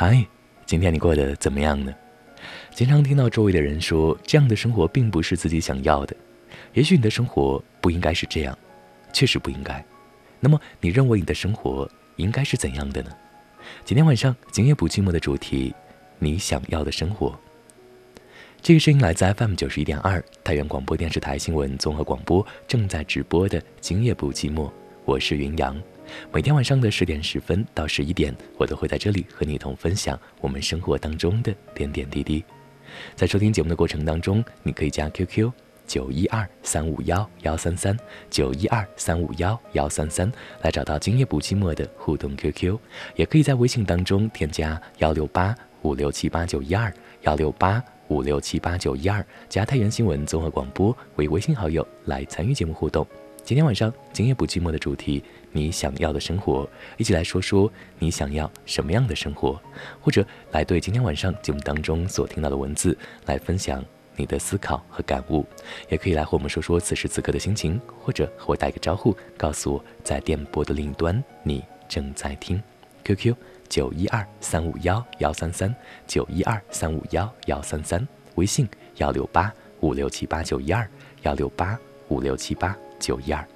嗨，今天你过得怎么样呢？经常听到周围的人说，这样的生活并不是自己想要的。也许你的生活不应该是这样，确实不应该。那么，你认为你的生活应该是怎样的呢？今天晚上今夜不寂寞的主题，你想要的生活。这个声音来自 FM 九十一点二太原广播电视台新闻综合广播正在直播的今夜不寂寞，我是云阳。每天晚上的十点十分到十一点，我都会在这里和你一同分享我们生活当中的点点滴滴。在收听节目的过程当中，你可以加 QQ 九一二三五幺幺三三九一二三五幺幺三三来找到今夜不寂寞的互动 QQ，也可以在微信当中添加幺六八五六七八九一二幺六八五六七八九一二加太原新闻综合广播为微信好友来参与节目互动。今天晚上今夜不寂寞的主题。你想要的生活，一起来说说你想要什么样的生活，或者来对今天晚上节目当中所听到的文字来分享你的思考和感悟，也可以来和我们说说此时此刻的心情，或者和我打一个招呼，告诉我在电波的另一端你正在听。QQ 九一二三五幺幺三三九一二三五幺幺三三，微信幺六八五六七八九一二幺六八五六七八九一二。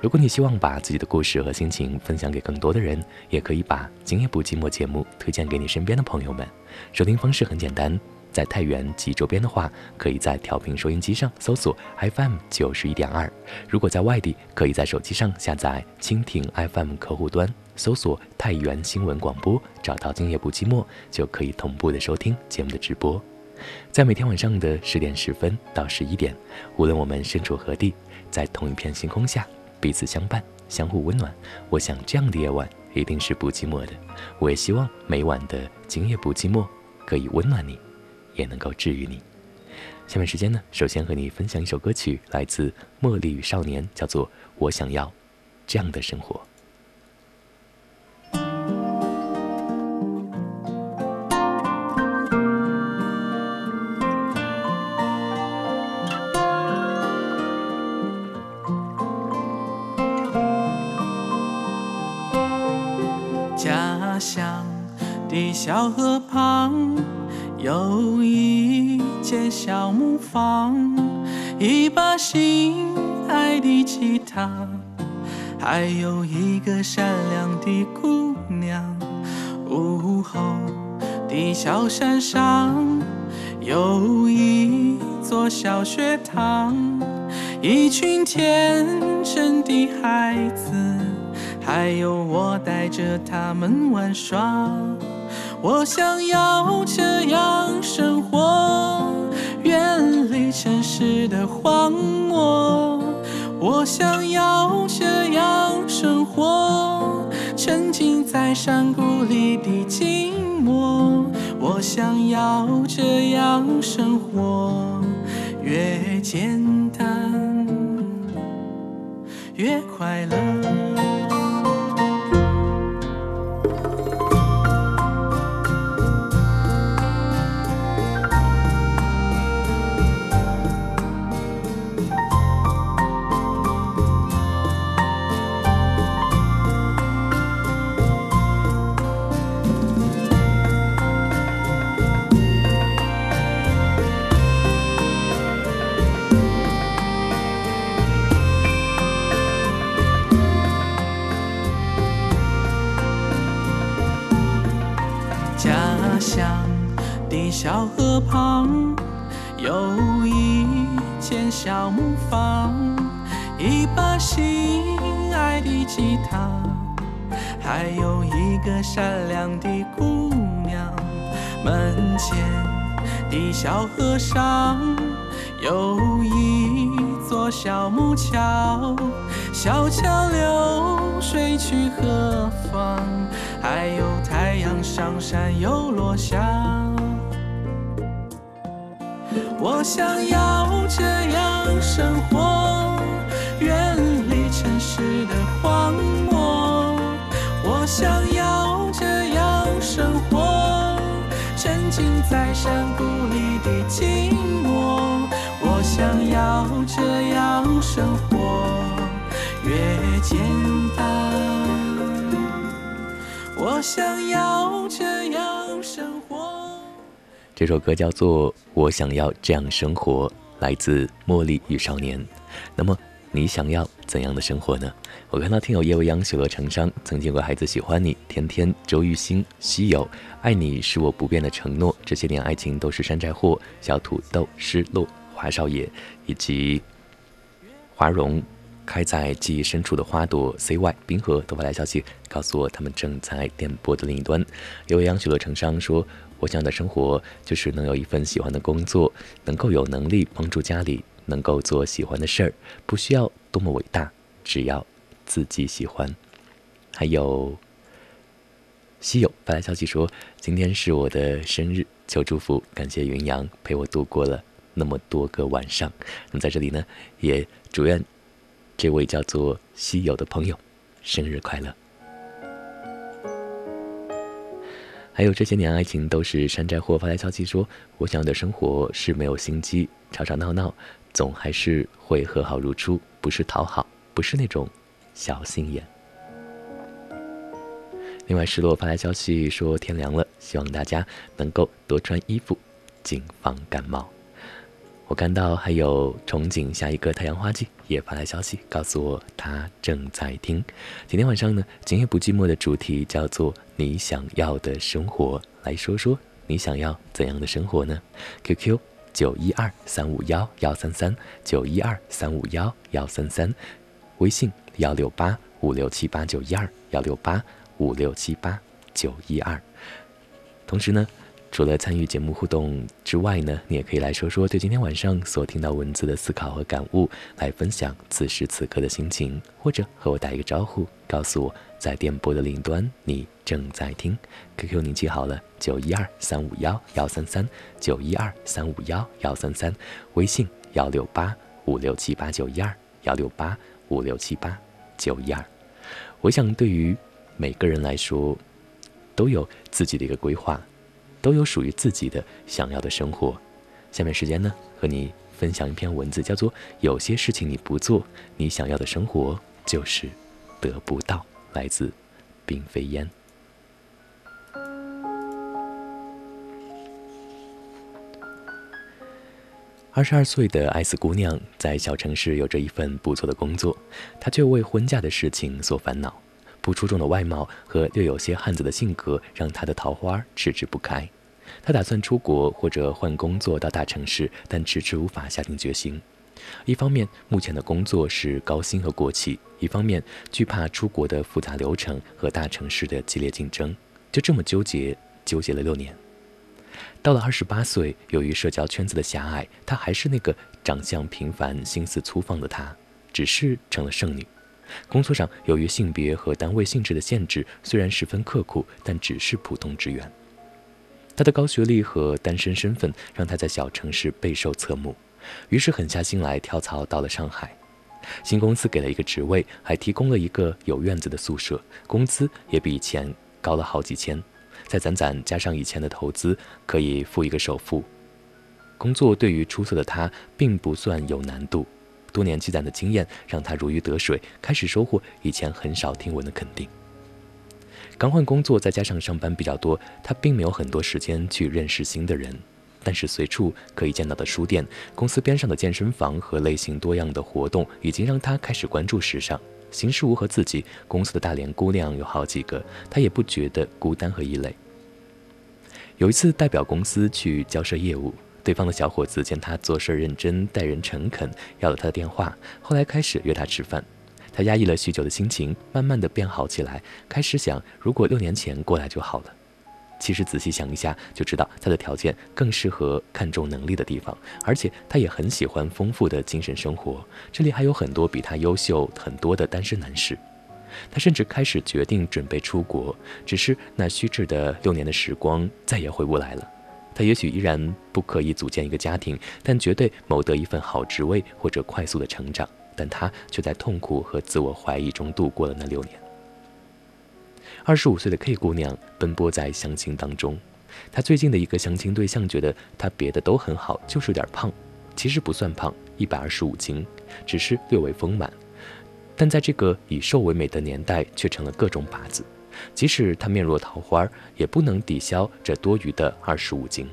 如果你希望把自己的故事和心情分享给更多的人，也可以把《今夜不寂寞》节目推荐给你身边的朋友们。收听方式很简单，在太原及周边的话，可以在调频收音机上搜索 FM 九十一点二；如果在外地，可以在手机上下载蜻蜓 FM 客户端，搜索太原新闻广播，找到《今夜不寂寞》，就可以同步的收听节目的直播。在每天晚上的十点十分到十一点，无论我们身处何地，在同一片星空下。彼此相伴，相互温暖。我想这样的夜晚一定是不寂寞的。我也希望每晚的今夜不寂寞可以温暖你，也能够治愈你。下面时间呢，首先和你分享一首歌曲，来自茉莉与少年，叫做《我想要这样的生活》。小河旁有一间小木房，一把心爱的吉他，还有一个善良的姑娘。午后的小山上有一座小学堂，一群天真的孩子，还有我带着他们玩耍。我想要这样生活，远离城市的荒漠。我想要这样生活，沉浸在山谷里的静默。我想要这样生活，越简单越快乐。河旁有一间小木房，一把心爱的吉他，还有一个善良的姑娘。门前的小河上有一座小木桥，小桥流水去何方？还有太阳上山又落下。我想要这样生活，远离城市的荒漠。我想要这样生活，沉浸在山谷里的静默。我想要这样生活，越简单，我想要。这首歌叫做《我想要这样生活》，来自茉莉与少年。那么，你想要怎样的生活呢？我看到听友叶未央许诺成殇，曾经有个孩子喜欢你，天天周玉兴稀有爱你是我不变的承诺。这些年爱情都是山寨货，小土豆失落，华少爷以及华荣。开在记忆深处的花朵，CY 冰河都发来消息告诉我，他们正在电波的另一端。刘洋许诺成伤说：“我想要的生活就是能有一份喜欢的工作，能够有能力帮助家里，能够做喜欢的事儿，不需要多么伟大，只要自己喜欢。”还有稀有发来消息说：“今天是我的生日，求祝福，感谢云阳陪我度过了那么多个晚上。”那么在这里呢，也祝愿。这位叫做稀有的朋友，生日快乐！还有这些年爱情都是山寨货，发来消息说：“我想要的生活是没有心机，吵吵闹闹，总还是会和好如初，不是讨好，不是那种小心眼。”另外，失落发来消息说：“天凉了，希望大家能够多穿衣服，谨防感冒。”我看到还有憧憬下一个太阳花季也发来消息告诉我他正在听。今天晚上呢，今夜不寂寞的主题叫做你想要的生活，来说说你想要怎样的生活呢？QQ 九一二三五幺幺三三九一二三五幺幺三三，微信幺六八五六七八九一二幺六八五六七八九一二。同时呢。除了参与节目互动之外呢，你也可以来说说对今天晚上所听到文字的思考和感悟，来分享此时此刻的心情，或者和我打一个招呼，告诉我在电波的另一端你正在听。QQ 你记好了，九一二三五幺幺三三，九一二三五幺幺三三，微信幺六八五六七八九一二幺六八五六七八九一二。我想对于每个人来说，都有自己的一个规划。都有属于自己的想要的生活。下面时间呢，和你分享一篇文字，叫做《有些事情你不做，你想要的生活就是得不到》，来自并非烟。二十二岁的艾斯姑娘在小城市有着一份不错的工作，她却为婚嫁的事情所烦恼。不出众的外貌和略有些汉子的性格，让她的桃花迟迟不开。他打算出国或者换工作到大城市，但迟迟无法下定决心。一方面，目前的工作是高薪和国企；一方面，惧怕出国的复杂流程和大城市的激烈竞争。就这么纠结，纠结了六年。到了二十八岁，由于社交圈子的狭隘，她还是那个长相平凡、心思粗放的她，只是成了剩女。工作上，由于性别和单位性质的限制，虽然十分刻苦，但只是普通职员。他的高学历和单身身份让他在小城市备受侧目，于是狠下心来跳槽到了上海。新公司给了一个职位，还提供了一个有院子的宿舍，工资也比以前高了好几千。再攒攒加上以前的投资，可以付一个首付。工作对于出色的他并不算有难度，多年积攒的经验让他如鱼得水，开始收获以前很少听闻的肯定。刚换工作，再加上上班比较多，他并没有很多时间去认识新的人。但是随处可以见到的书店、公司边上的健身房和类型多样的活动，已经让他开始关注时尚。邢事物和自己，公司的大连姑娘有好几个，他也不觉得孤单和异类。有一次代表公司去交涉业务，对方的小伙子见他做事认真、待人诚恳，要了他的电话，后来开始约他吃饭。他压抑了许久的心情，慢慢的变好起来。开始想，如果六年前过来就好了。其实仔细想一下，就知道他的条件更适合看重能力的地方，而且他也很喜欢丰富的精神生活。这里还有很多比他优秀很多的单身男士。他甚至开始决定准备出国，只是那虚掷的六年的时光再也回不来了。他也许依然不可以组建一个家庭，但绝对谋得一份好职位或者快速的成长。但他却在痛苦和自我怀疑中度过了那六年。二十五岁的 K 姑娘奔波在相亲当中，她最近的一个相亲对象觉得她别的都很好，就是有点胖。其实不算胖，一百二十五斤，只是略微丰满。但在这个以瘦为美的年代，却成了各种靶子。即使她面若桃花，也不能抵消这多余的二十五斤。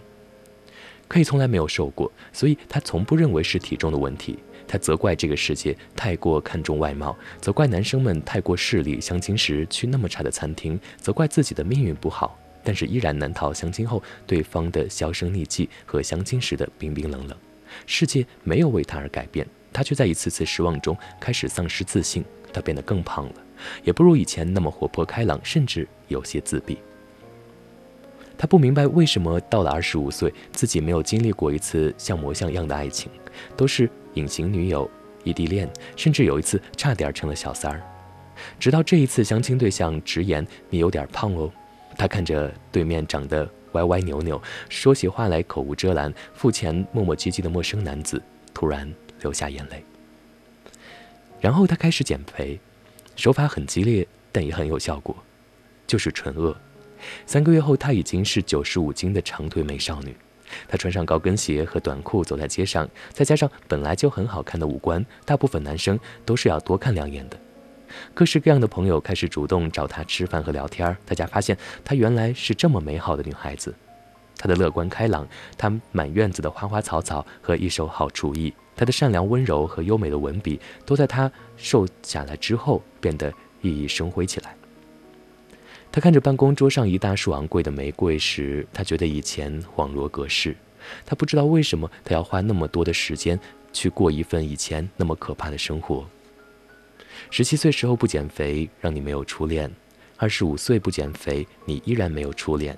可以从来没有瘦过，所以她从不认为是体重的问题。她责怪这个世界太过看重外貌，责怪男生们太过势利，相亲时去那么差的餐厅，责怪自己的命运不好。但是依然难逃相亲后对方的销声匿迹和相亲时的冰冰冷冷。世界没有为她而改变，她却在一次次失望中开始丧失自信。她变得更胖了，也不如以前那么活泼开朗，甚至有些自闭。她不明白为什么到了二十五岁，自己没有经历过一次像模像样的爱情，都是隐形女友、异地恋，甚至有一次差点成了小三儿。直到这一次相亲对象直言：“你有点胖哦。”她看着对面长得歪歪扭扭、说起话来口无遮拦、付钱磨磨唧唧的陌生男子，突然流下眼泪。然后她开始减肥，手法很激烈，但也很有效果，就是纯饿。三个月后，她已经是九十五斤的长腿美少女。她穿上高跟鞋和短裤走在街上，再加上本来就很好看的五官，大部分男生都是要多看两眼的。各式各样的朋友开始主动找她吃饭和聊天，大家发现她原来是这么美好的女孩子。她的乐观开朗，她满院子的花花草草和一手好厨艺，她的善良温柔和优美的文笔，都在她瘦下来之后变得熠熠生辉起来。她看着办公桌上一大束昂贵的玫瑰时，她觉得以前恍若隔世。她不知道为什么她要花那么多的时间去过一份以前那么可怕的生活。十七岁时候不减肥，让你没有初恋；二十五岁不减肥，你依然没有初恋。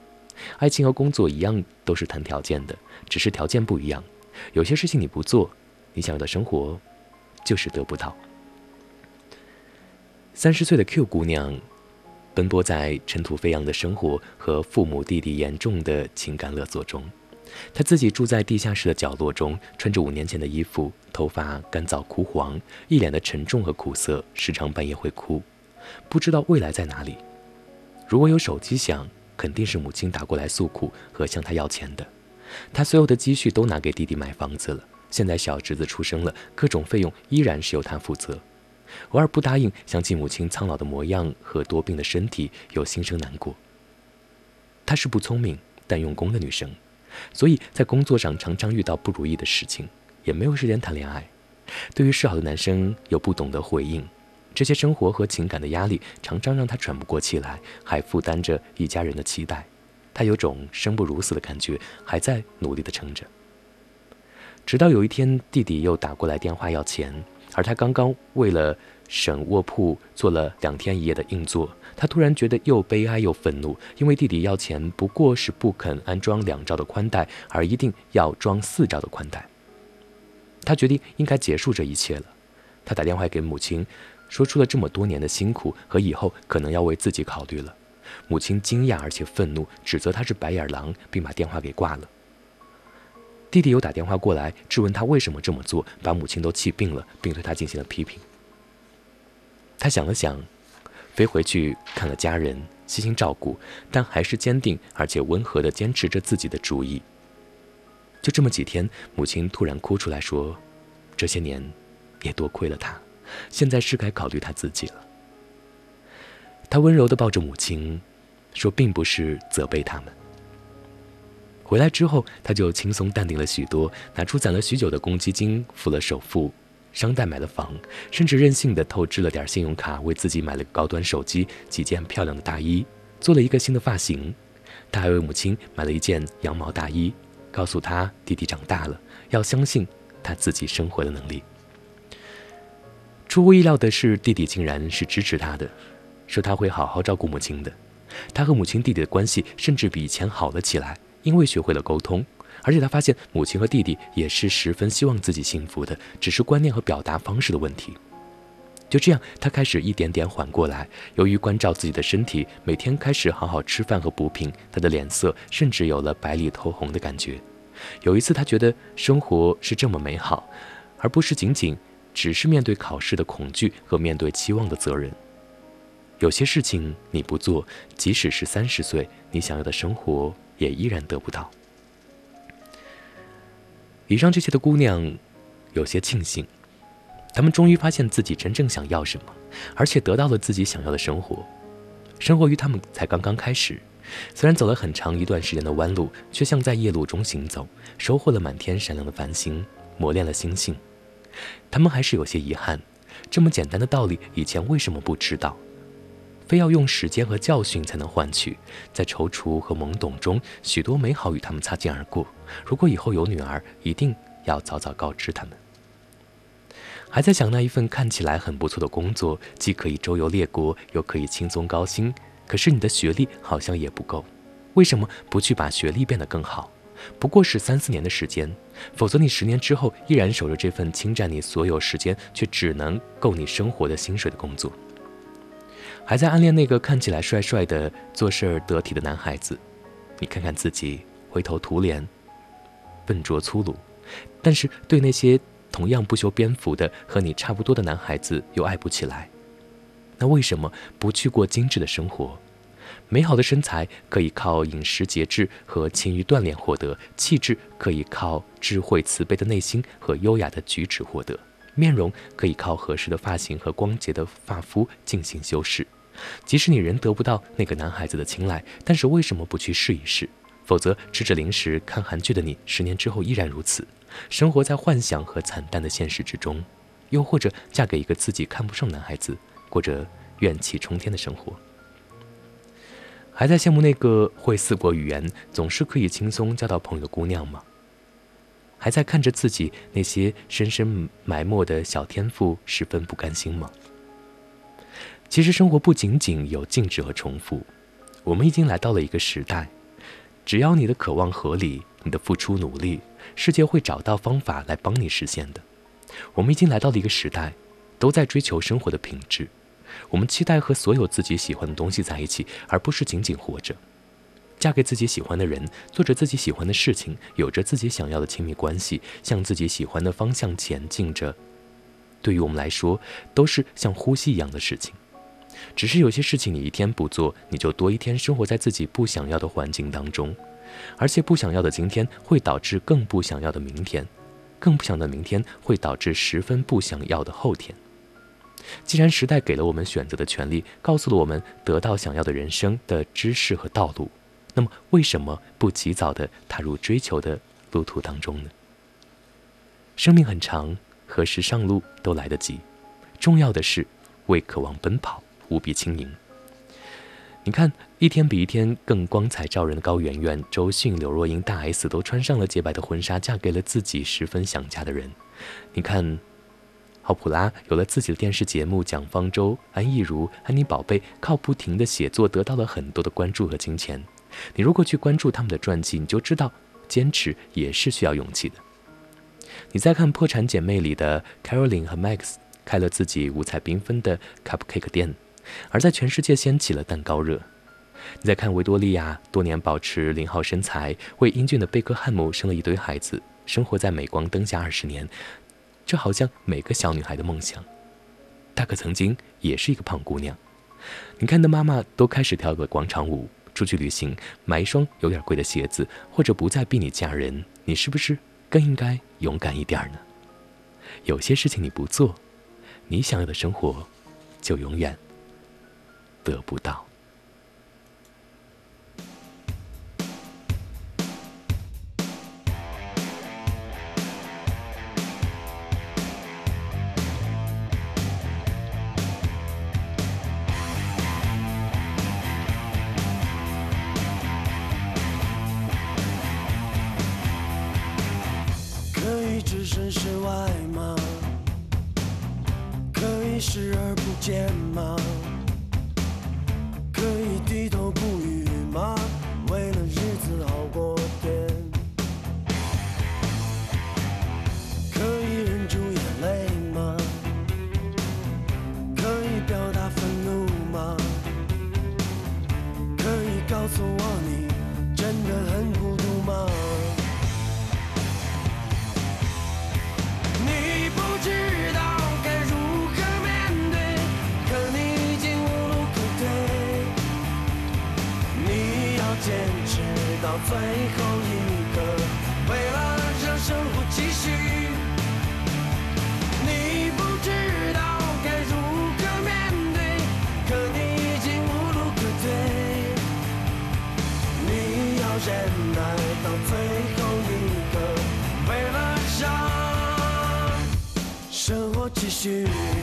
爱情和工作一样，都是谈条件的，只是条件不一样。有些事情你不做，你想要的生活就是得不到。三十岁的 Q 姑娘，奔波在尘土飞扬的生活和父母弟弟严重的情感勒索中。她自己住在地下室的角落中，穿着五年前的衣服，头发干燥枯黄，一脸的沉重和苦涩，时常半夜会哭，不知道未来在哪里。如果有手机响，肯定是母亲打过来诉苦和向她要钱的。她所有的积蓄都拿给弟弟买房子了，现在小侄子出生了，各种费用依然是由他负责。偶尔不答应，想起母亲苍老的模样和多病的身体，又心生难过。她是不聪明但用功的女生。所以在工作上常常遇到不如意的事情，也没有时间谈恋爱。对于示好的男生又不懂得回应，这些生活和情感的压力常常让她喘不过气来，还负担着一家人的期待。她有种生不如死的感觉，还在努力地撑着。直到有一天，弟弟又打过来电话要钱，而他刚刚为了省卧铺做了两天一夜的硬座。他突然觉得又悲哀又愤怒，因为弟弟要钱不过是不肯安装两兆的宽带，而一定要装四兆的宽带。他决定应该结束这一切了。他打电话给母亲，说出了这么多年的辛苦和以后可能要为自己考虑了。母亲惊讶而且愤怒，指责他是白眼狼，并把电话给挂了。弟弟又打电话过来质问他为什么这么做，把母亲都气病了，并对他进行了批评。他想了想。飞回去看了家人，悉心照顾，但还是坚定而且温和地坚持着自己的主意。就这么几天，母亲突然哭出来说：“这些年，也多亏了他，现在是该考虑他自己了。”他温柔地抱着母亲，说：“并不是责备他们。”回来之后，他就轻松淡定了许多，拿出攒了许久的公积金付了首付。商贷买了房，甚至任性的透支了点信用卡，为自己买了个高端手机、几件漂亮的大衣，做了一个新的发型。他还为母亲买了一件羊毛大衣，告诉他弟弟长大了要相信他自己生活的能力。出乎意料的是，弟弟竟然是支持他的，说他会好好照顾母亲的。他和母亲弟弟的关系甚至比以前好了起来，因为学会了沟通。而且他发现母亲和弟弟也是十分希望自己幸福的，只是观念和表达方式的问题。就这样，他开始一点点缓过来。由于关照自己的身体，每天开始好好吃饭和补品，他的脸色甚至有了白里透红的感觉。有一次，他觉得生活是这么美好，而不是仅仅只是面对考试的恐惧和面对期望的责任。有些事情你不做，即使是三十岁，你想要的生活也依然得不到。以上这些的姑娘，有些庆幸，她们终于发现自己真正想要什么，而且得到了自己想要的生活。生活于他们才刚刚开始。虽然走了很长一段时间的弯路，却像在夜路中行走，收获了满天闪亮的繁星，磨练了心性。他们还是有些遗憾，这么简单的道理，以前为什么不知道？非要用时间和教训才能换取，在踌躇和懵懂中，许多美好与他们擦肩而过。如果以后有女儿，一定要早早告知他们。还在想那一份看起来很不错的工作，既可以周游列国，又可以轻松高薪。可是你的学历好像也不够，为什么不去把学历变得更好？不过是三四年的时间，否则你十年之后依然守着这份侵占你所有时间却只能够你生活的薪水的工作。还在暗恋那个看起来帅帅的、做事儿得体的男孩子，你看看自己，灰头土脸、笨拙粗鲁，但是对那些同样不修边幅的和你差不多的男孩子又爱不起来。那为什么不去过精致的生活？美好的身材可以靠饮食节制和勤于锻炼获得，气质可以靠智慧慈悲的内心和优雅的举止获得，面容可以靠合适的发型和光洁的发肤进行修饰。即使你仍得不到那个男孩子的青睐，但是为什么不去试一试？否则吃着零食看韩剧的你，十年之后依然如此，生活在幻想和惨淡的现实之中。又或者嫁给一个自己看不上男孩子。过着怨气冲天的生活，还在羡慕那个会四国语言、总是可以轻松交到朋友的姑娘吗？还在看着自己那些深深埋没的小天赋，十分不甘心吗？其实生活不仅仅有静止和重复，我们已经来到了一个时代，只要你的渴望合理，你的付出努力，世界会找到方法来帮你实现的。我们已经来到了一个时代，都在追求生活的品质。我们期待和所有自己喜欢的东西在一起，而不是仅仅活着。嫁给自己喜欢的人，做着自己喜欢的事情，有着自己想要的亲密关系，向自己喜欢的方向前进着。对于我们来说，都是像呼吸一样的事情。只是有些事情你一天不做，你就多一天生活在自己不想要的环境当中，而且不想要的今天会导致更不想要的明天，更不想的明天会导致十分不想要的后天。既然时代给了我们选择的权利，告诉了我们得到想要的人生的知识和道路，那么为什么不及早的踏入追求的路途当中呢？生命很长，何时上路都来得及。重要的是为渴望奔跑，无比轻盈。你看，一天比一天更光彩照人的高圆圆、周迅、刘若英、大 S 都穿上了洁白的婚纱，嫁给了自己十分想嫁的人。你看。奥普拉有了自己的电视节目，蒋方舟、安逸如、安妮宝贝靠不停的写作得到了很多的关注和金钱。你如果去关注他们的传记，你就知道坚持也是需要勇气的。你再看《破产姐妹》里的 Caroline 和 Max 开了自己五彩缤纷的 cupcake 店，而在全世界掀起了蛋糕热。你再看维多利亚多年保持零号身材，为英俊的贝克汉姆生了一堆孩子，生活在镁光灯下二十年。这好像每个小女孩的梦想。她可曾经也是一个胖姑娘。你看，她妈妈都开始跳个广场舞，出去旅行，买一双有点贵的鞋子，或者不再逼你嫁人，你是不是更应该勇敢一点呢？有些事情你不做，你想要的生活就永远得不到。活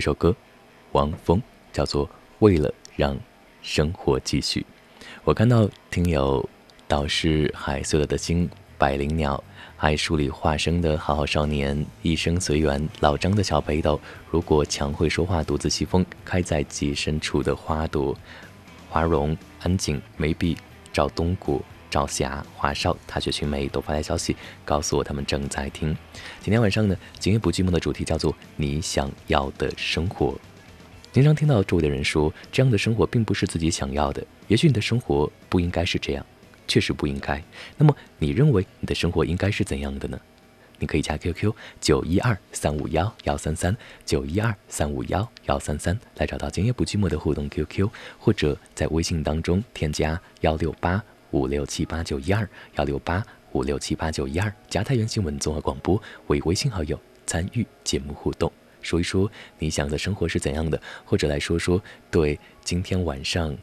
这首歌，王峰叫做《为了让生活继续》。我看到听友导师海碎了的心、百灵鸟、爱书里化生的好好少年、一生随缘、老张的小北斗。如果墙会说话，独自西风，开在极深处的花朵，花荣、安静、眉笔、赵东谷。赵霞、华少、踏雪寻梅都发来消息，告诉我他们正在听。今天晚上呢，今夜不寂寞的主题叫做“你想要的生活”。经常听到周围的人说，这样的生活并不是自己想要的。也许你的生活不应该是这样，确实不应该。那么，你认为你的生活应该是怎样的呢？你可以加 QQ 九一二三五幺幺三三九一二三五幺幺三三来找到今夜不寂寞的互动 QQ，或者在微信当中添加幺六八。五六七八九一二幺六八五六七八九一二，加太原新闻综合广播为微信好友参与节目互动，说一说你想的生活是怎样的，或者来说说对今天晚上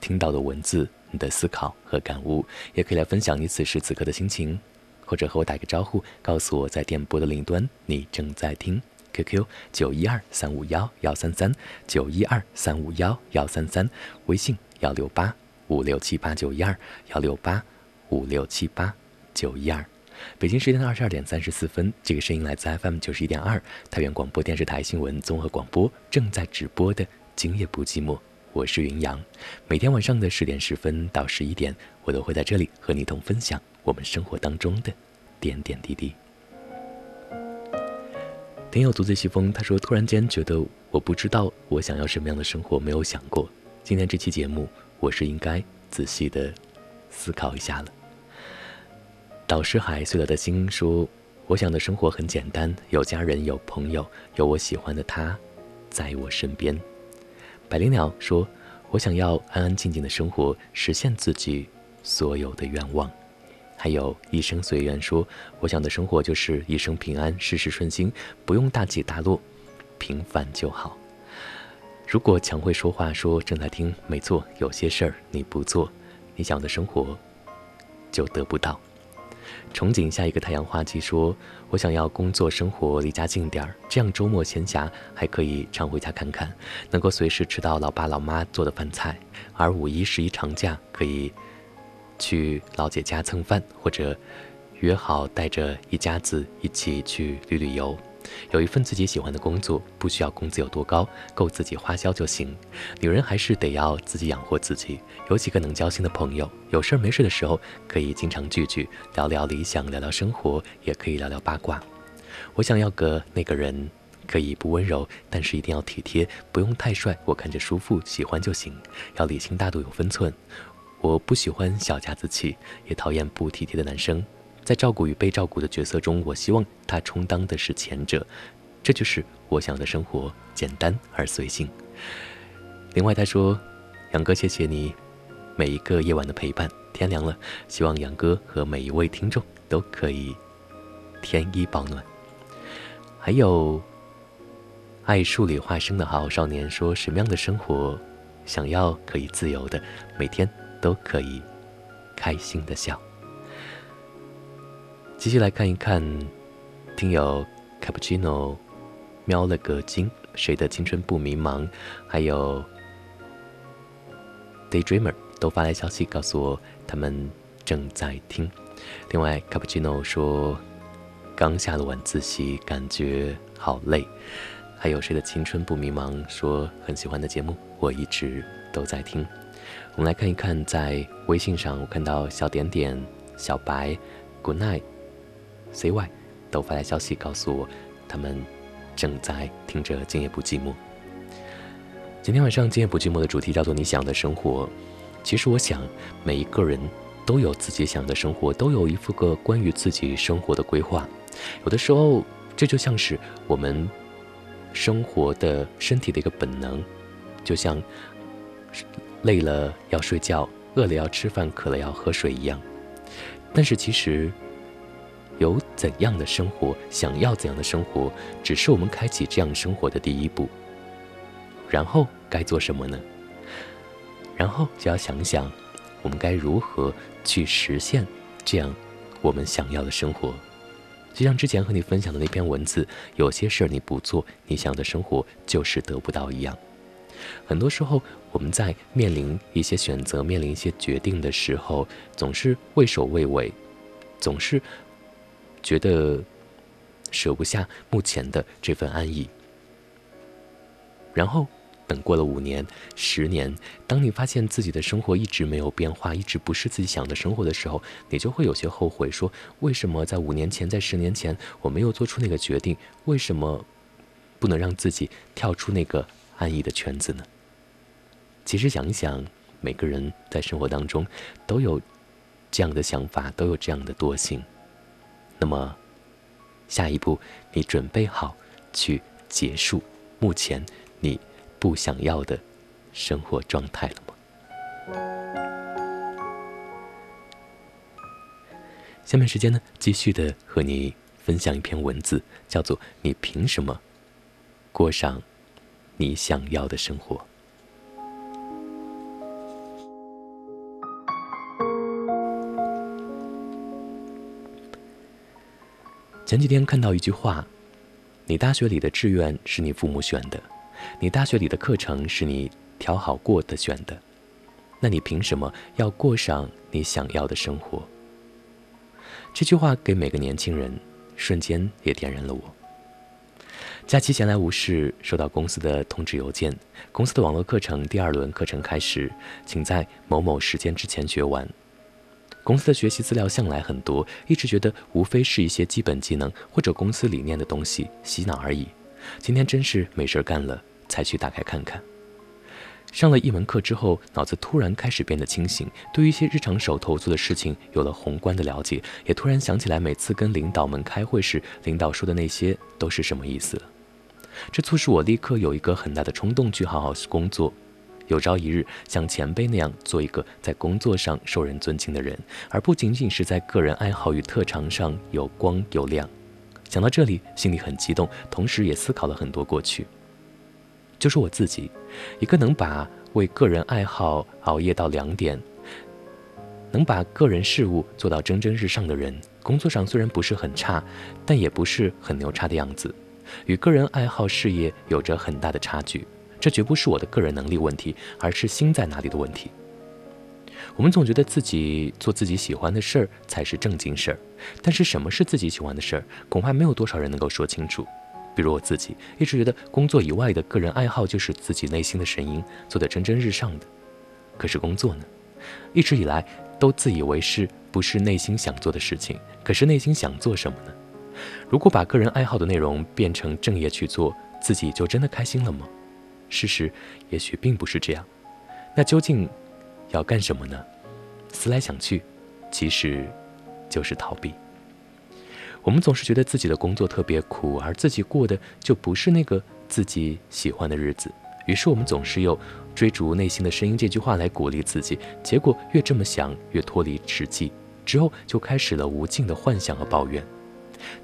听到的文字你的思考和感悟，也可以来分享你此时此刻的心情，或者和我打个招呼，告诉我在电波的另一端你正在听。QQ 九一二三五幺幺三三九一二三五幺幺三三，微信幺六八。五六七八九一二幺六八五六七八九一二，北京时间的二十二点三十四分，这个声音来自 FM 九十一点二太原广播电视台新闻综合广播正在直播的《今夜不寂寞》，我是云阳。每天晚上的十点十分到十一点，我都会在这里和你同分享我们生活当中的点点滴滴。听友独自西风他说：“突然间觉得我不知道我想要什么样的生活，没有想过。今天这期节目。”我是应该仔细的思考一下了。导师海碎了的心说：“我想的生活很简单，有家人，有朋友，有我喜欢的他，在我身边。”百灵鸟说：“我想要安安静静的生活，实现自己所有的愿望。”还有一生随缘说：“我想的生活就是一生平安，事事顺心，不用大起大落，平凡就好。”如果强会说话，说正在听，没错，有些事儿你不做，你想的生活就得不到。憧憬下一个太阳花季说：“我想要工作生活离家近点儿，这样周末闲暇还可以常回家看看，能够随时吃到老爸老妈做的饭菜。而五一、十一长假可以去老姐家蹭饭，或者约好带着一家子一起去旅旅游。”有一份自己喜欢的工作，不需要工资有多高，够自己花销就行。女人还是得要自己养活自己。有几个能交心的朋友，有事儿没事的时候可以经常聚聚，聊聊理想，聊聊生活，也可以聊聊八卦。我想要个那个人，可以不温柔，但是一定要体贴，不用太帅，我看着舒服，喜欢就行。要理性大度，有分寸。我不喜欢小家子气，也讨厌不体贴的男生。在照顾与被照顾的角色中，我希望他充当的是前者，这就是我想要的生活，简单而随性。另外他说：“杨哥，谢谢你每一个夜晚的陪伴。天凉了，希望杨哥和每一位听众都可以添衣保暖。”还有爱数理化生的好好少年说：“什么样的生活想要可以自由的，每天都可以开心的笑。”继续来看一看，听友 cappuccino 瞄了个精，谁的青春不迷茫？还有 daydreamer 都发来消息告诉我他们正在听。另外 cappuccino 说刚下了晚自习，感觉好累。还有谁的青春不迷茫？说很喜欢的节目，我一直都在听。我们来看一看，在微信上我看到小点点、小白、Good night。CY 都发来消息告诉我，他们正在听着《今夜不寂寞》。今天晚上《今夜不寂寞》的主题叫做“你想的生活”。其实我想，每一个人都有自己想的生活，都有一副个关于自己生活的规划。有的时候，这就像是我们生活的身体的一个本能，就像累了要睡觉，饿了要吃饭，渴了要喝水一样。但是其实。有怎样的生活，想要怎样的生活，只是我们开启这样生活的第一步。然后该做什么呢？然后就要想想，我们该如何去实现这样我们想要的生活。就像之前和你分享的那篇文字，有些事儿你不做，你想要的生活就是得不到一样。很多时候，我们在面临一些选择、面临一些决定的时候，总是畏首畏尾，总是。觉得舍不下目前的这份安逸，然后等过了五年、十年，当你发现自己的生活一直没有变化，一直不是自己想的生活的时候，你就会有些后悔，说为什么在五年前、在十年前我没有做出那个决定？为什么不能让自己跳出那个安逸的圈子呢？其实想一想，每个人在生活当中都有这样的想法，都有这样的惰性。那么，下一步你准备好去结束目前你不想要的生活状态了吗？下面时间呢，继续的和你分享一篇文字，叫做“你凭什么过上你想要的生活”。前几天看到一句话：“你大学里的志愿是你父母选的，你大学里的课程是你挑好过的选的，那你凭什么要过上你想要的生活？”这句话给每个年轻人瞬间也点燃了我。假期闲来无事，收到公司的通知邮件：公司的网络课程第二轮课程开始，请在某某时间之前学完。公司的学习资料向来很多，一直觉得无非是一些基本技能或者公司理念的东西洗脑而已。今天真是没事干了，才去打开看看。上了一门课之后，脑子突然开始变得清醒，对于一些日常手头做的事情有了宏观的了解，也突然想起来每次跟领导们开会时，领导说的那些都是什么意思了。这促使我立刻有一个很大的冲动去好好工作。有朝一日像前辈那样做一个在工作上受人尊敬的人，而不仅仅是在个人爱好与特长上有光有亮。想到这里，心里很激动，同时也思考了很多过去。就是我自己，一个能把为个人爱好熬夜到两点，能把个人事务做到蒸蒸日上的人，工作上虽然不是很差，但也不是很牛叉的样子，与个人爱好事业有着很大的差距。这绝不是我的个人能力问题，而是心在哪里的问题。我们总觉得自己做自己喜欢的事儿才是正经事儿，但是什么是自己喜欢的事儿，恐怕没有多少人能够说清楚。比如我自己，一直觉得工作以外的个人爱好就是自己内心的声音，做得蒸蒸日上的。可是工作呢，一直以来都自以为是，不是内心想做的事情。可是内心想做什么呢？如果把个人爱好的内容变成正业去做，自己就真的开心了吗？事实也许并不是这样。那究竟？要干什么呢？思来想去，其实就是逃避。我们总是觉得自己的工作特别苦，而自己过的就不是那个自己喜欢的日子。于是我们总是用“追逐内心的声音”这句话来鼓励自己。结果越这么想，越脱离实际，之后就开始了无尽的幻想和抱怨。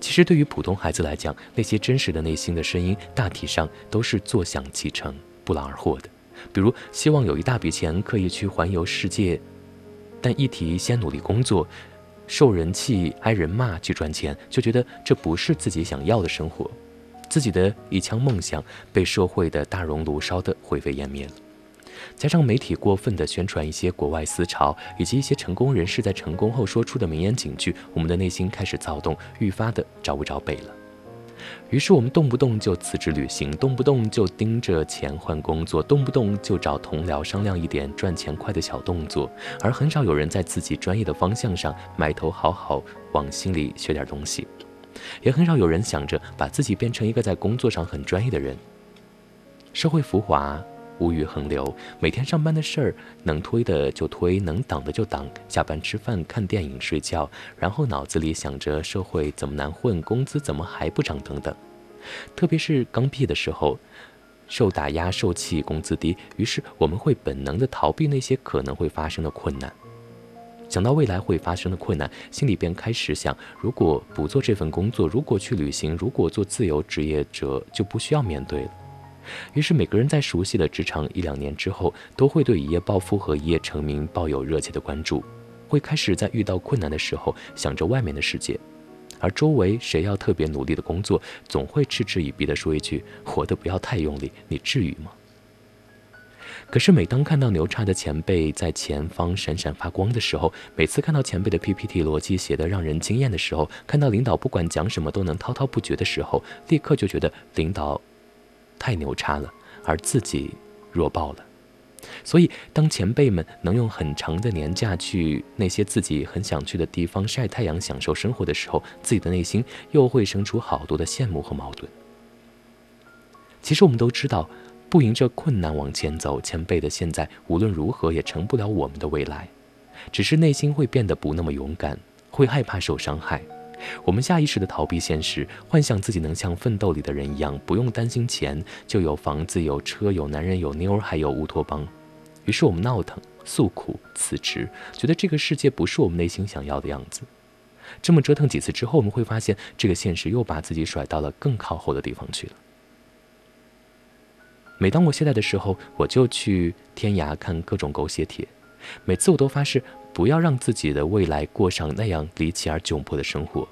其实对于普通孩子来讲，那些真实的内心的声音，大体上都是坐享其成、不劳而获的。比如希望有一大笔钱可以去环游世界，但一提先努力工作、受人气、挨人骂去赚钱，就觉得这不是自己想要的生活，自己的一腔梦想被社会的大熔炉烧得灰飞烟灭了。加上媒体过分的宣传一些国外思潮，以及一些成功人士在成功后说出的名言警句，我们的内心开始躁动，愈发的找不着北了。于是我们动不动就辞职旅行，动不动就盯着钱换工作，动不动就找同僚商量一点赚钱快的小动作，而很少有人在自己专业的方向上埋头好好往心里学点东西，也很少有人想着把自己变成一个在工作上很专业的人。社会浮华。物欲横流，每天上班的事儿能推的就推，能挡的就挡。下班吃饭、看电影、睡觉，然后脑子里想着社会怎么难混，工资怎么还不涨等等。特别是刚毕业的时候，受打压、受气，工资低，于是我们会本能的逃避那些可能会发生的困难。想到未来会发生的困难，心里便开始想：如果不做这份工作，如果去旅行，如果做自由职业者，就不需要面对了。于是，每个人在熟悉了职场一两年之后，都会对一夜暴富和一夜成名抱有热切的关注，会开始在遇到困难的时候想着外面的世界，而周围谁要特别努力的工作，总会嗤之以鼻地说一句：“活得不要太用力，你至于吗？”可是，每当看到牛叉的前辈在前方闪闪发光的时候，每次看到前辈的 PPT 逻辑写得让人惊艳的时候，看到领导不管讲什么都能滔滔不绝的时候，立刻就觉得领导。太牛叉了，而自己弱爆了。所以，当前辈们能用很长的年假去那些自己很想去的地方晒太阳、享受生活的时候，自己的内心又会生出好多的羡慕和矛盾。其实，我们都知道，不迎着困难往前走，前辈的现在无论如何也成不了我们的未来，只是内心会变得不那么勇敢，会害怕受伤害。我们下意识地逃避现实，幻想自己能像奋斗里的人一样，不用担心钱，就有房子、有车、有男人、有妞，还有乌托邦。于是我们闹腾、诉苦、辞职，觉得这个世界不是我们内心想要的样子。这么折腾几次之后，我们会发现，这个现实又把自己甩到了更靠后的地方去了。每当我懈怠的时候，我就去天涯看各种狗血帖，每次我都发誓。不要让自己的未来过上那样离奇而窘迫的生活。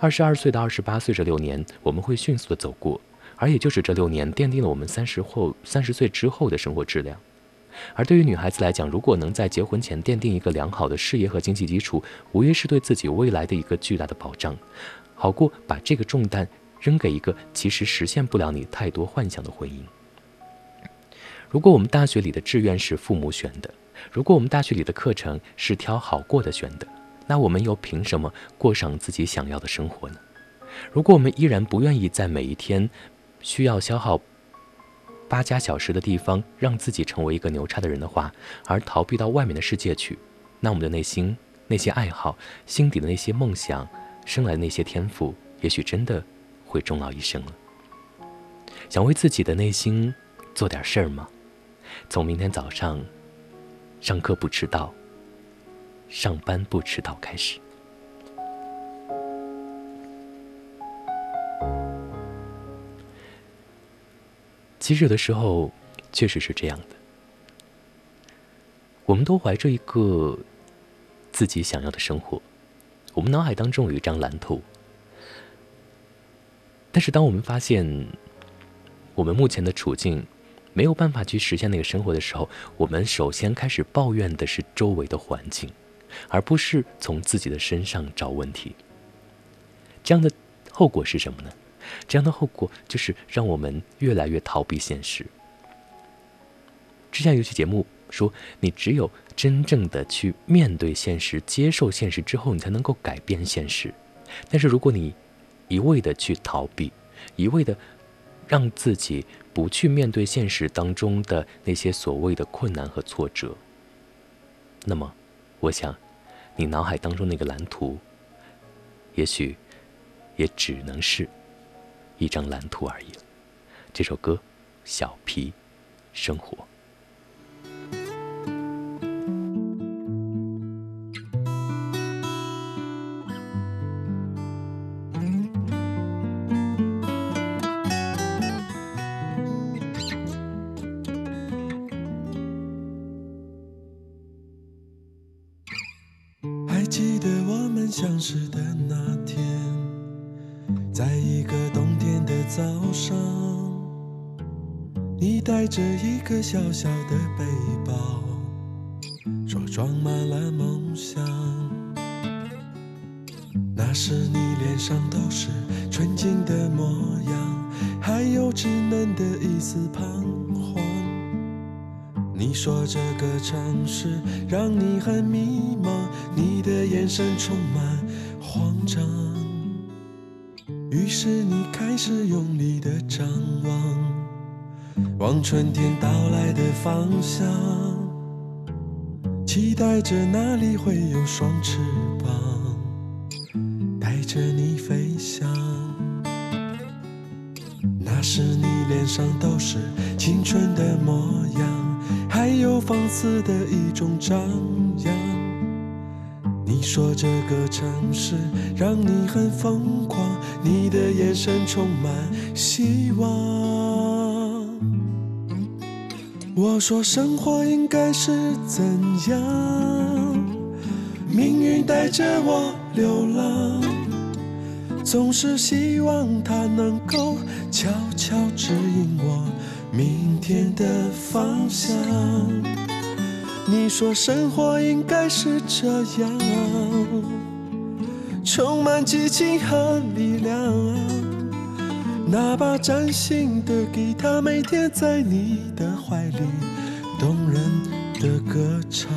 二十二岁到二十八岁这六年，我们会迅速的走过，而也就是这六年奠定了我们三十后三十岁之后的生活质量。而对于女孩子来讲，如果能在结婚前奠定一个良好的事业和经济基础，无疑是对自己未来的一个巨大的保障，好过把这个重担扔给一个其实实现不了你太多幻想的婚姻。如果我们大学里的志愿是父母选的。如果我们大学里的课程是挑好过的选的，那我们又凭什么过上自己想要的生活呢？如果我们依然不愿意在每一天需要消耗八加小时的地方让自己成为一个牛叉的人的话，而逃避到外面的世界去，那我们的内心那些爱好、心底的那些梦想、生来那些天赋，也许真的会终老一生了。想为自己的内心做点事儿吗？从明天早上。上课不迟到，上班不迟到。开始。其实有的时候确实是这样的，我们都怀着一个自己想要的生活，我们脑海当中有一张蓝图。但是，当我们发现我们目前的处境没有办法去实现那个生活的时候，我们首先开始抱怨的是周围的环境，而不是从自己的身上找问题。这样的后果是什么呢？这样的后果就是让我们越来越逃避现实。之前有期节目说，你只有真正的去面对现实、接受现实之后，你才能够改变现实。但是如果你一味的去逃避，一味的让自己不去面对现实当中的那些所谓的困难和挫折，那么，我想，你脑海当中那个蓝图，也许也只能是一张蓝图而已。这首歌《小皮生活》。着一个小小的背包，说装满了梦想。那时你脸上都是纯净的模样，还有稚嫩的一丝彷徨。你说这个城市让你很迷茫，你的眼神充满慌张。于是你开始用力的张望。望春天到来的方向，期待着那里会有双翅膀，带着你飞翔。那时你脸上都是青春的模样，还有放肆的一种张扬。你说这个城市让你很疯狂，你的眼神充满希望。我说生活应该是怎样？命运带着我流浪，总是希望它能够悄悄指引我明天的方向。你说生活应该是这样，充满激情和力量。那把崭新的吉他，每天在你的怀里动人的歌唱。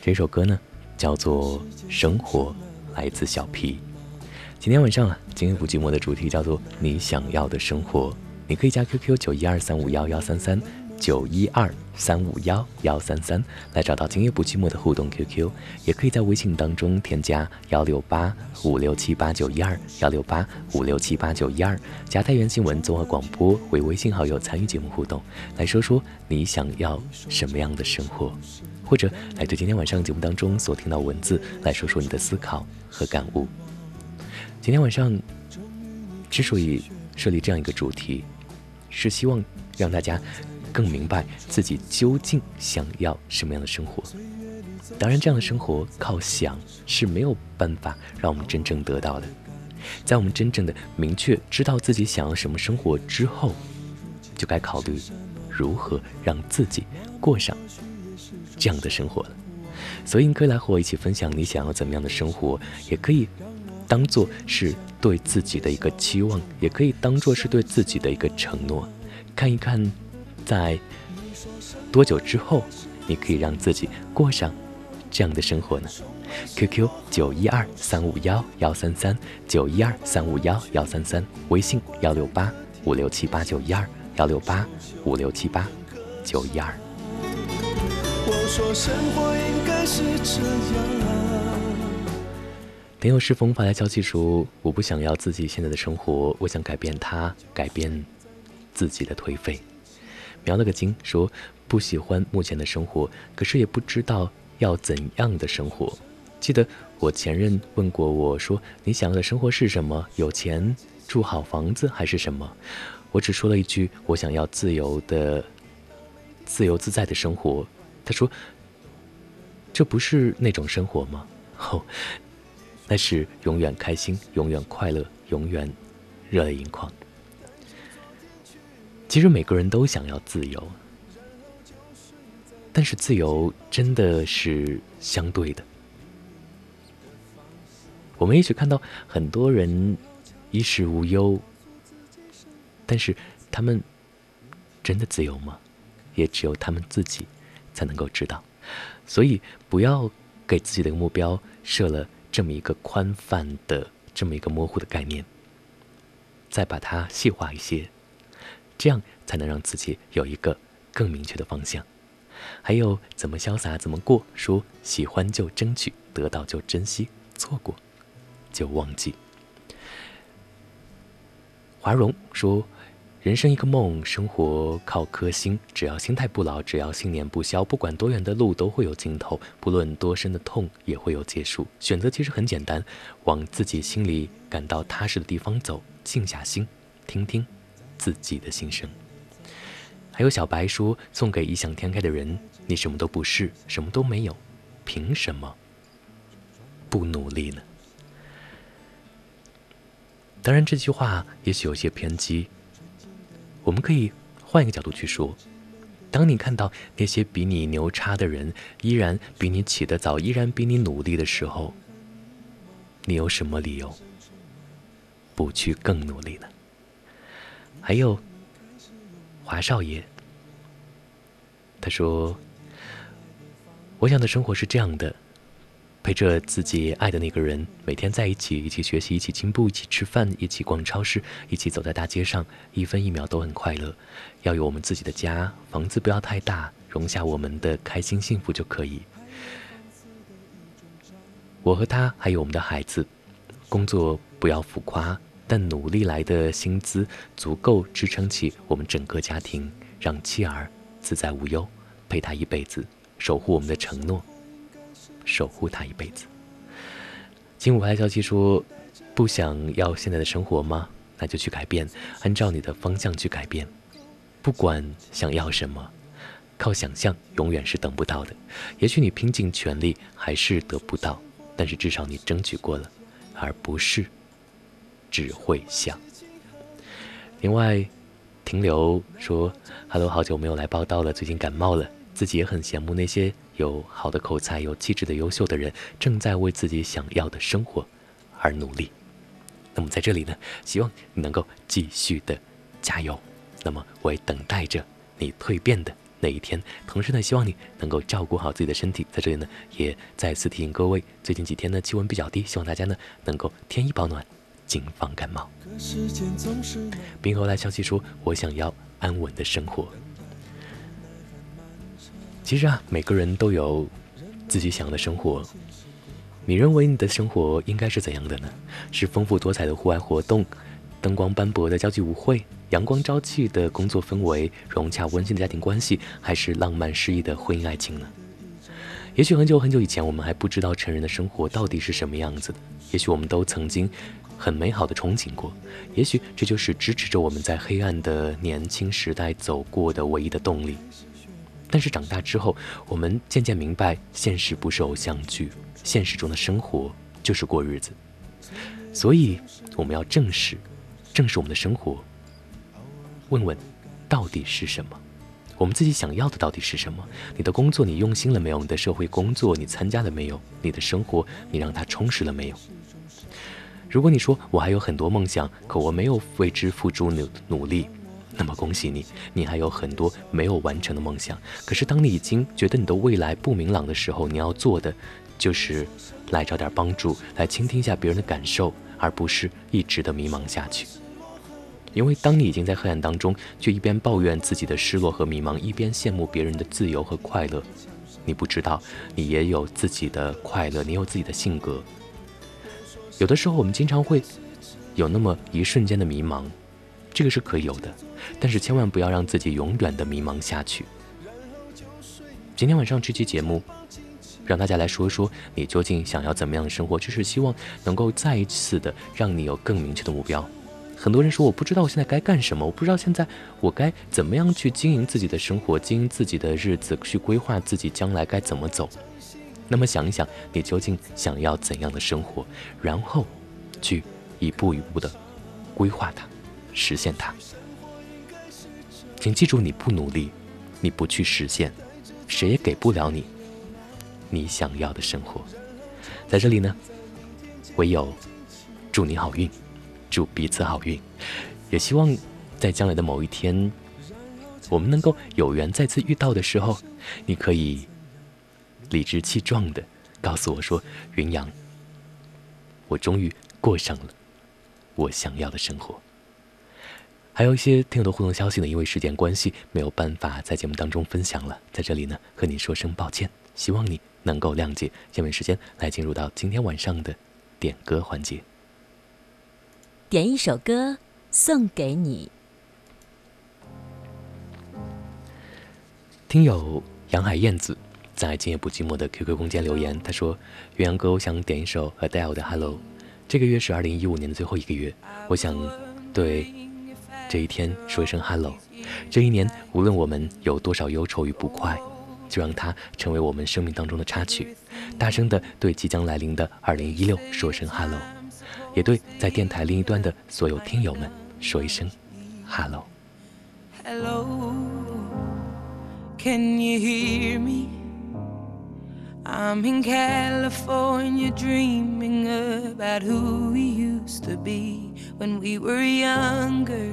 这首歌呢，叫做《生活》，来自小皮。今天晚上啊，今夜不寂寞的主题叫做你想要的生活。你可以加 QQ 九一二三五幺幺三三九一二三五幺幺三三来找到今夜不寂寞的互动 QQ，也可以在微信当中添加幺六八五六七八九一二幺六八五六七八九一二，加太原新闻综合广播为微信好友参与节目互动，来说说你想要什么样的生活，或者来对今天晚上节目当中所听到文字来说说你的思考和感悟。今天晚上之所以设立这样一个主题，是希望让大家更明白自己究竟想要什么样的生活。当然，这样的生活靠想是没有办法让我们真正得到的。在我们真正的明确知道自己想要什么生活之后，就该考虑如何让自己过上这样的生活了。所以，你可以来和我一起分享你想要怎么样的生活，也可以。当做是对自己的一个期望，也可以当做是对自己的一个承诺。看一看，在多久之后，你可以让自己过上这样的生活呢？QQ 九一二三五幺幺三三九一二三五幺幺三三，微信幺六八五六七八九一二幺六八五六七八九一二。我说生活应该是这样。朋友是风发来消息说：“我不想要自己现在的生活，我想改变它，改变自己的颓废。”描了个经说：“不喜欢目前的生活，可是也不知道要怎样的生活？记得我前任问过我说：“你想要的生活是什么？有钱住好房子还是什么？”我只说了一句：“我想要自由的、自由自在的生活。”他说：“这不是那种生活吗？”哦，那是永远开心、永远快乐、永远热泪盈眶。其实每个人都想要自由，但是自由真的是相对的。我们也许看到很多人衣食无忧，但是他们真的自由吗？也只有他们自己才能够知道。所以不要给自己的目标设了这么一个宽泛的、这么一个模糊的概念，再把它细化一些，这样才能让自己有一个更明确的方向。还有怎么潇洒怎么过？说喜欢就争取，得到就珍惜，错过。就忘记。华荣说：“人生一个梦，生活靠颗心。只要心态不老，只要信念不消，不管多远的路都会有尽头，不论多深的痛也会有结束。选择其实很简单，往自己心里感到踏实的地方走，静下心，听听自己的心声。”还有小白说：“送给异想天开的人，你什么都不是，什么都没有，凭什么不努力呢？”当然，这句话也许有些偏激。我们可以换一个角度去说：当你看到那些比你牛叉的人依然比你起得早，依然比你努力的时候，你有什么理由不去更努力呢？还有华少爷，他说：“我想的生活是这样的。”陪着自己爱的那个人，每天在一起，一起学习，一起进步，一起吃饭，一起逛超市，一起走在大街上，一分一秒都很快乐。要有我们自己的家，房子不要太大，容下我们的开心幸福就可以。我和他还有我们的孩子，工作不要浮夸，但努力来的薪资足够支撑起我们整个家庭，让妻儿自在无忧，陪他一辈子，守护我们的承诺。守护他一辈子。金武发消息说：“不想要现在的生活吗？那就去改变，按照你的方向去改变。不管想要什么，靠想象永远是等不到的。也许你拼尽全力还是得不到，但是至少你争取过了，而不是只会想。”另外，停留说：“Hello，好久没有来报道了，最近感冒了，自己也很羡慕那些。”有好的口才、有气质的优秀的人，正在为自己想要的生活而努力。那么在这里呢，希望你能够继续的加油。那么我也等待着你蜕变的那一天。同时呢，希望你能够照顾好自己的身体。在这里呢，也再次提醒各位，最近几天呢气温比较低，希望大家呢能够添衣保暖，谨防感冒。冰河来消息说，我想要安稳的生活。其实啊，每个人都有自己想要的生活。你认为你的生活应该是怎样的呢？是丰富多彩的户外活动，灯光斑驳的交际舞会，阳光朝气的工作氛围，融洽温馨的家庭关系，还是浪漫诗意的婚姻爱情呢？也许很久很久以前，我们还不知道成人的生活到底是什么样子的。也许我们都曾经很美好的憧憬过。也许这就是支持着我们在黑暗的年轻时代走过的唯一的动力。但是长大之后，我们渐渐明白，现实不是偶像剧，现实中的生活就是过日子。所以，我们要正视，正视我们的生活，问问，到底是什么？我们自己想要的到底是什么？你的工作你用心了没有？你的社会工作你参加了没有？你的生活你让它充实了没有？如果你说我还有很多梦想，可我没有为之付出努努力。那么恭喜你，你还有很多没有完成的梦想。可是当你已经觉得你的未来不明朗的时候，你要做的就是来找点帮助，来倾听一下别人的感受，而不是一直的迷茫下去。因为当你已经在黑暗当中，却一边抱怨自己的失落和迷茫，一边羡慕别人的自由和快乐，你不知道你也有自己的快乐，你有自己的性格。有的时候我们经常会有那么一瞬间的迷茫。这个是可以有的，但是千万不要让自己永远的迷茫下去。今天晚上这期节目，让大家来说说你究竟想要怎么样的生活，就是希望能够再一次的让你有更明确的目标。很多人说我不知道我现在该干什么，我不知道现在我该怎么样去经营自己的生活，经营自己的日子，去规划自己将来该怎么走。那么想一想，你究竟想要怎样的生活，然后去一步一步的规划它，实现它。请记住，你不努力，你不去实现，谁也给不了你你想要的生活。在这里呢，唯有祝你好运，祝彼此好运，也希望在将来的某一天，我们能够有缘再次遇到的时候，你可以理直气壮的告诉我说：“云阳，我终于过上了我想要的生活。”还有一些听友的互动消息呢，因为时间关系没有办法在节目当中分享了，在这里呢和你说声抱歉，希望你能够谅解。下面时间来进入到今天晚上的点歌环节，点一首歌送给你。听友杨海燕子在今夜不寂寞的 QQ 空间留言，他说：“岳阳哥，我想点一首 Adele 的 Hello。这个月是二零一五年的最后一个月，我想对。”这一天说一声 hello，这一年无论我们有多少忧愁与不快，就让它成为我们生命当中的插曲，大声的对即将来临的二零一六说声 hello，也对在电台另一端的所有听友们说一声 hello。Hello, can you hear me? I'm in California dreaming about who we used to be when we were younger.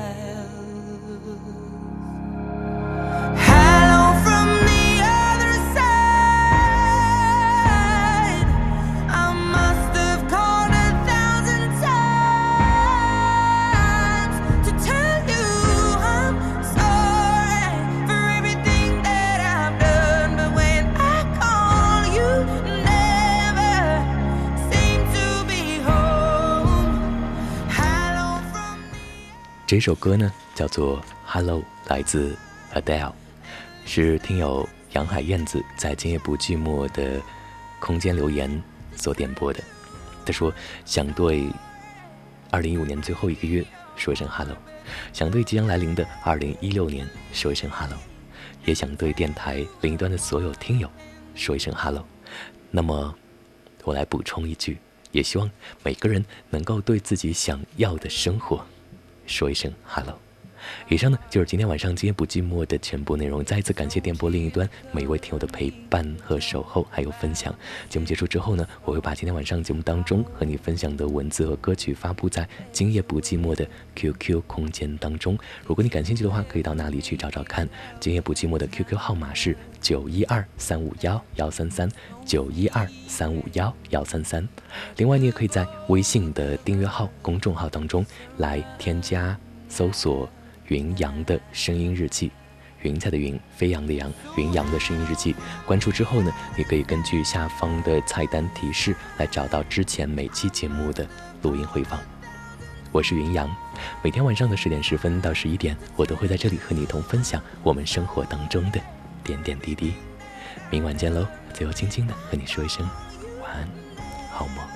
这首歌呢叫做《Hello》，来自 Adele，是听友杨海燕子在今夜不寂寞的空间留言所点播的。他说想对二零一五年最后一个月说一声 Hello，想对即将来临的二零一六年说一声 Hello，也想对电台另一端的所有听友说一声 Hello。那么我来补充一句，也希望每个人能够对自己想要的生活。说一声 hello，以上呢就是今天晚上今夜不寂寞的全部内容。再一次感谢电波另一端每一位听友的陪伴和守候，还有分享。节目结束之后呢，我会把今天晚上节目当中和你分享的文字和歌曲发布在今夜不寂寞的 QQ 空间当中。如果你感兴趣的话，可以到那里去找找看。今夜不寂寞的 QQ 号码是九一二三五幺幺三三九一二三五幺幺三三。另外，你也可以在微信的订阅号、公众号当中来添加、搜索“云阳的声音日记”，云彩的云，飞扬的扬，云阳的声音日记。关注之后呢，你可以根据下方的菜单提示来找到之前每期节目的录音回放。我是云阳，每天晚上的十点十分到十一点，我都会在这里和你同分享我们生活当中的点点滴滴。明晚见喽！最后，轻轻的和你说一声晚安，好梦。